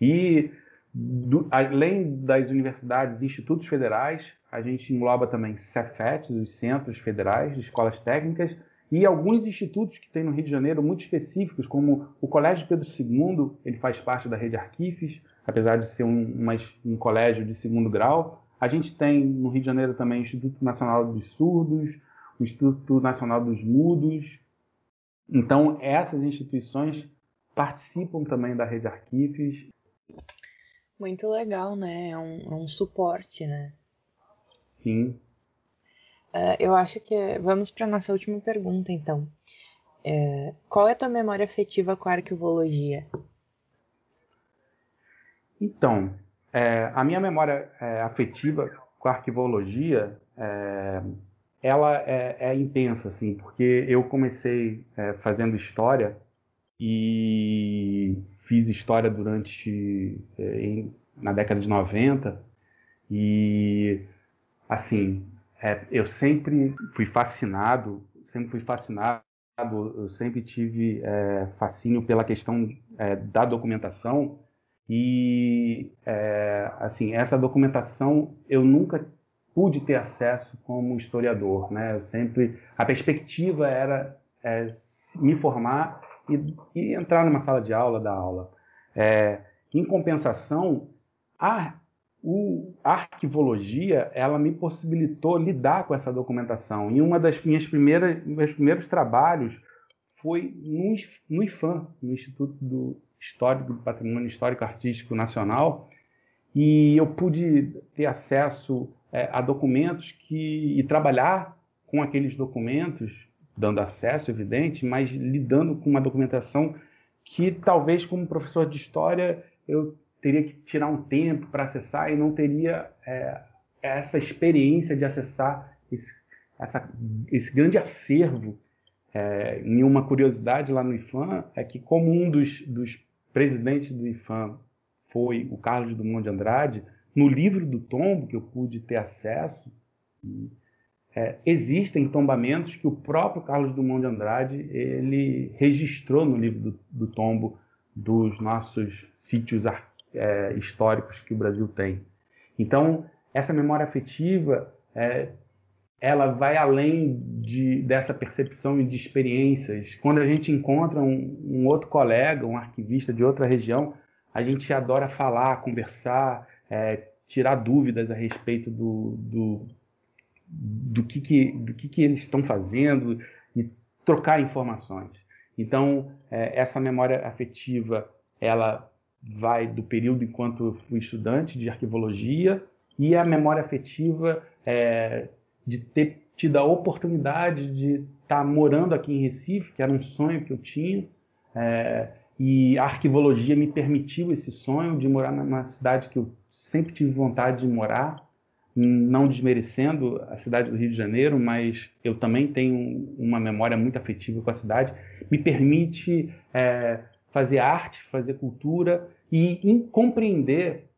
[SPEAKER 4] E, do, além das universidades e institutos federais, a gente engloba também CEFETs, os Centros Federais de Escolas Técnicas, e alguns institutos que tem no Rio de Janeiro muito específicos, como o Colégio Pedro II, ele faz parte da rede Arquifes, apesar de ser um, um colégio de segundo grau. A gente tem no Rio de Janeiro também o Instituto Nacional dos Surdos, o Instituto Nacional dos Mudos. Então, essas instituições participam também da rede Arquifes.
[SPEAKER 1] Muito legal, né? É um, é um suporte, né?
[SPEAKER 4] Sim.
[SPEAKER 1] Uh, eu acho que vamos para nossa última pergunta, então. Uh, qual é a tua memória afetiva com a arquivologia?
[SPEAKER 4] Então, é, a minha memória é, afetiva com a arquivologia é, ela é, é intensa, assim, porque eu comecei é, fazendo história e fiz história durante é, em, na década de 90 e assim é, eu sempre fui fascinado sempre fui fascinado eu sempre tive é, fascínio pela questão é, da documentação. E é, assim essa documentação eu nunca pude ter acesso como historiador, né? Sempre a perspectiva era é, me formar e, e, entrar numa sala de aula, dar aula. É, em compensação, a, o, a arquivologia ela me possibilitou lidar com essa documentação. E uma das minhas primeiras, meus primeiros trabalhos foi no, no IFAM, no Instituto do Histórico do Patrimônio Histórico Artístico Nacional, e eu pude ter acesso é, a documentos que e trabalhar com aqueles documentos, dando acesso, evidente, mas lidando com uma documentação que talvez como professor de história eu teria que tirar um tempo para acessar e não teria é, essa experiência de acessar esse, essa, esse grande acervo. É, e uma curiosidade lá no IFAM é que, como um dos, dos presidentes do IFAM foi o Carlos Dumont de Andrade, no livro do tombo, que eu pude ter acesso, é, existem tombamentos que o próprio Carlos Dumont de Andrade ele registrou no livro do, do tombo dos nossos sítios é, históricos que o Brasil tem. Então, essa memória afetiva, é, ela vai além de, dessa percepção e de experiências. Quando a gente encontra um, um, outro colega, um arquivista de outra região, a gente adora falar, conversar, é, tirar dúvidas a respeito do, do, do, que, que, do que, que eles estão fazendo e trocar informações. Então, é, essa memória afetiva, ela vai do período enquanto eu fui estudante de arquivologia e a memória afetiva é, de ter tido a oportunidade de estar tá morando aqui em Recife, que era um sonho que eu tinha, é, e a arquivologia me permitiu esse sonho de morar numa cidade que eu sempre tive vontade de morar, não desmerecendo a cidade do Rio de Janeiro, mas eu também tenho uma memória muito afetiva com a cidade, me permite é, fazer arte, fazer cultura e compreender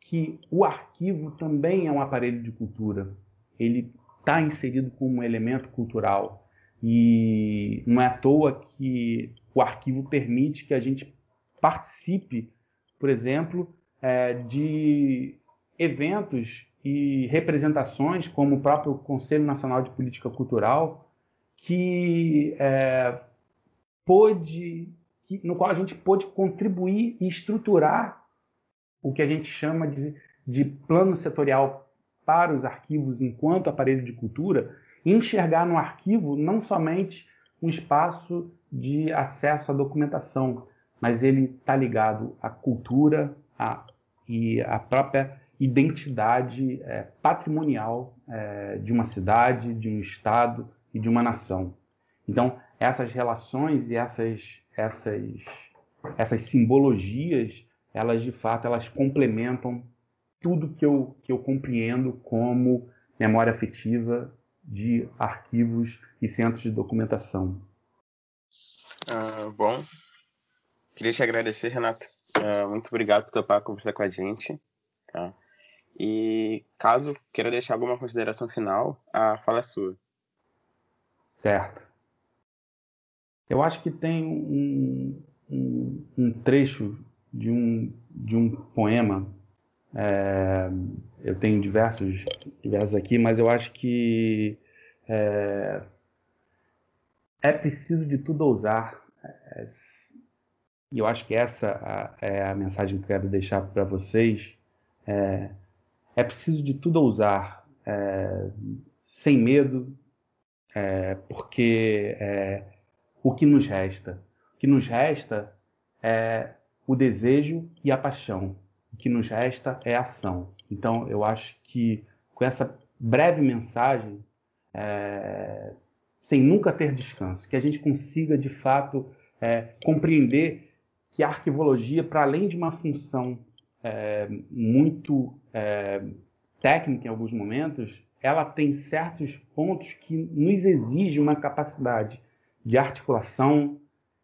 [SPEAKER 4] que o arquivo também é um aparelho de cultura. Ele está inserido como um elemento cultural. E não é à toa que o arquivo permite que a gente participe, por exemplo, é, de eventos e representações, como o próprio Conselho Nacional de Política Cultural, que é, pôde que, no qual a gente pôde contribuir e estruturar o que a gente chama de, de plano setorial para os arquivos enquanto aparelho de cultura, enxergar no arquivo não somente um espaço de acesso à documentação, mas ele está ligado à cultura à, e à própria identidade é, patrimonial é, de uma cidade, de um estado e de uma nação. Então, essas relações e essas essas, essas simbologias, elas de fato elas complementam tudo que eu, que eu compreendo como memória afetiva de arquivos e centros de documentação.
[SPEAKER 2] Uh, bom, queria te agradecer, Renato. Uh, muito obrigado por topar conversar com a gente. Tá? E caso queira deixar alguma consideração final, a fala é sua.
[SPEAKER 4] Certo. Eu acho que tem um, um, um trecho de um, de um poema. É, eu tenho diversos, diversos aqui, mas eu acho que é, é preciso de tudo ousar. É, e eu acho que essa é a mensagem que eu quero deixar para vocês. É, é, preciso de tudo ousar, é, sem medo, é, porque é, o que nos resta. O que nos resta é o desejo e a paixão. O que nos resta é a ação. Então, eu acho que com essa breve mensagem, é, sem nunca ter descanso, que a gente consiga de fato é, compreender que a arquivologia, para além de uma função é, muito é, técnica em alguns momentos, ela tem certos pontos que nos exigem uma capacidade de articulação,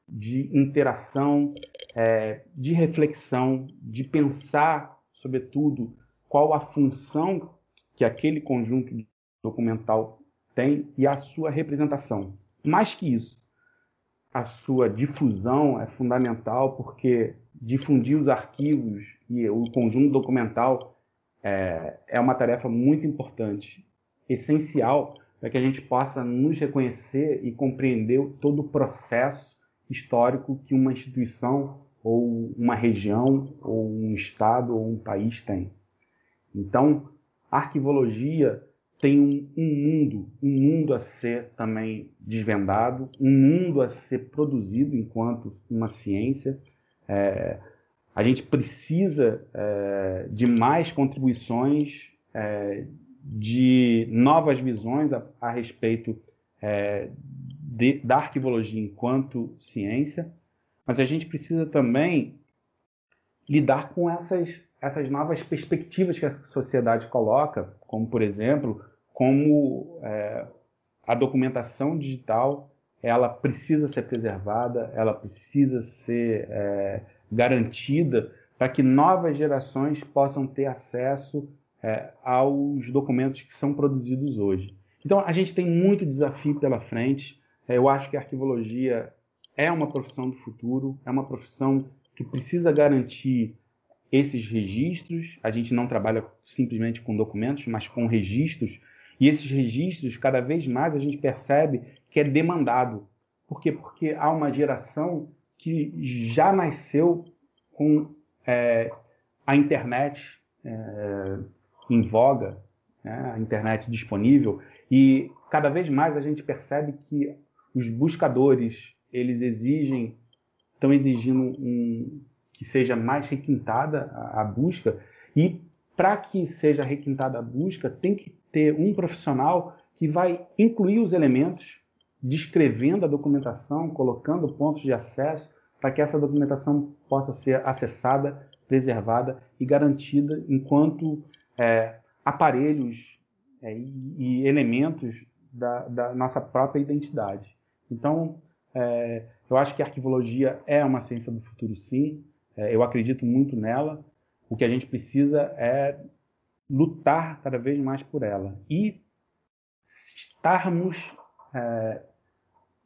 [SPEAKER 4] de interação, é, de reflexão, de pensar, sobretudo, qual a função que aquele conjunto documental tem e a sua representação. Mais que isso, a sua difusão é fundamental porque difundir os arquivos e o conjunto documental é, é uma tarefa muito importante, essencial para que a gente possa nos reconhecer e compreender todo o processo histórico que uma instituição ou uma região ou um estado ou um país tem. Então, arquivologia tem um, um, mundo, um mundo a ser também desvendado, um mundo a ser produzido enquanto uma ciência. É, a gente precisa é, de mais contribuições, é, de novas visões a, a respeito é, de, da arquivologia enquanto ciência, mas a gente precisa também lidar com essas, essas novas perspectivas que a sociedade coloca, como, por exemplo, como é, a documentação digital ela precisa ser preservada, ela precisa ser é, garantida para que novas gerações possam ter acesso é, aos documentos que são produzidos hoje. Então, a gente tem muito desafio pela frente. É, eu acho que a arquivologia é uma profissão do futuro, é uma profissão que precisa garantir esses registros. A gente não trabalha simplesmente com documentos, mas com registros. E esses registros, cada vez mais, a gente percebe que é demandado. Por quê? Porque há uma geração que já nasceu com é, a internet é, em voga, né, a internet disponível, e cada vez mais a gente percebe que os buscadores eles exigem, estão exigindo um, que seja mais requintada a, a busca, e para que seja requintada a busca, tem que ter um profissional que vai incluir os elementos, descrevendo a documentação, colocando pontos de acesso, para que essa documentação possa ser acessada, preservada e garantida enquanto é, aparelhos é, e, e, elementos da, da, nossa própria identidade. Então, é, eu acho que a arquivologia é uma ciência do futuro, sim. É, eu acredito muito nela. O que a gente precisa é lutar cada vez mais por ela e estarmos é,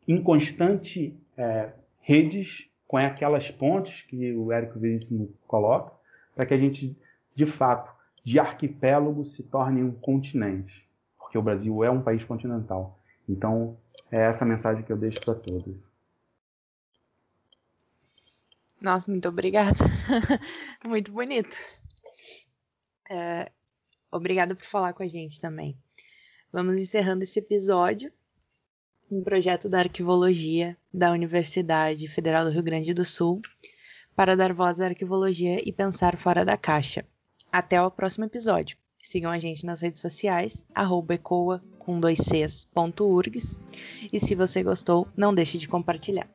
[SPEAKER 4] em constante é, redes com aquelas pontes que o Érico Veríssimo coloca, para que a gente, de fato, de arquipélago se torne um continente, porque o Brasil é um país continental. Então, é essa mensagem que eu deixo para todos.
[SPEAKER 1] Nossa, muito obrigada. muito bonito. É, obrigada por falar com a gente também. Vamos encerrando esse episódio. Um projeto da arquivologia da Universidade Federal do Rio Grande do Sul para dar voz à arquivologia e pensar fora da caixa. Até o próximo episódio. Sigam a gente nas redes sociais, arroba ecoa com dois Cs, ponto urgs, e se você gostou, não deixe de compartilhar.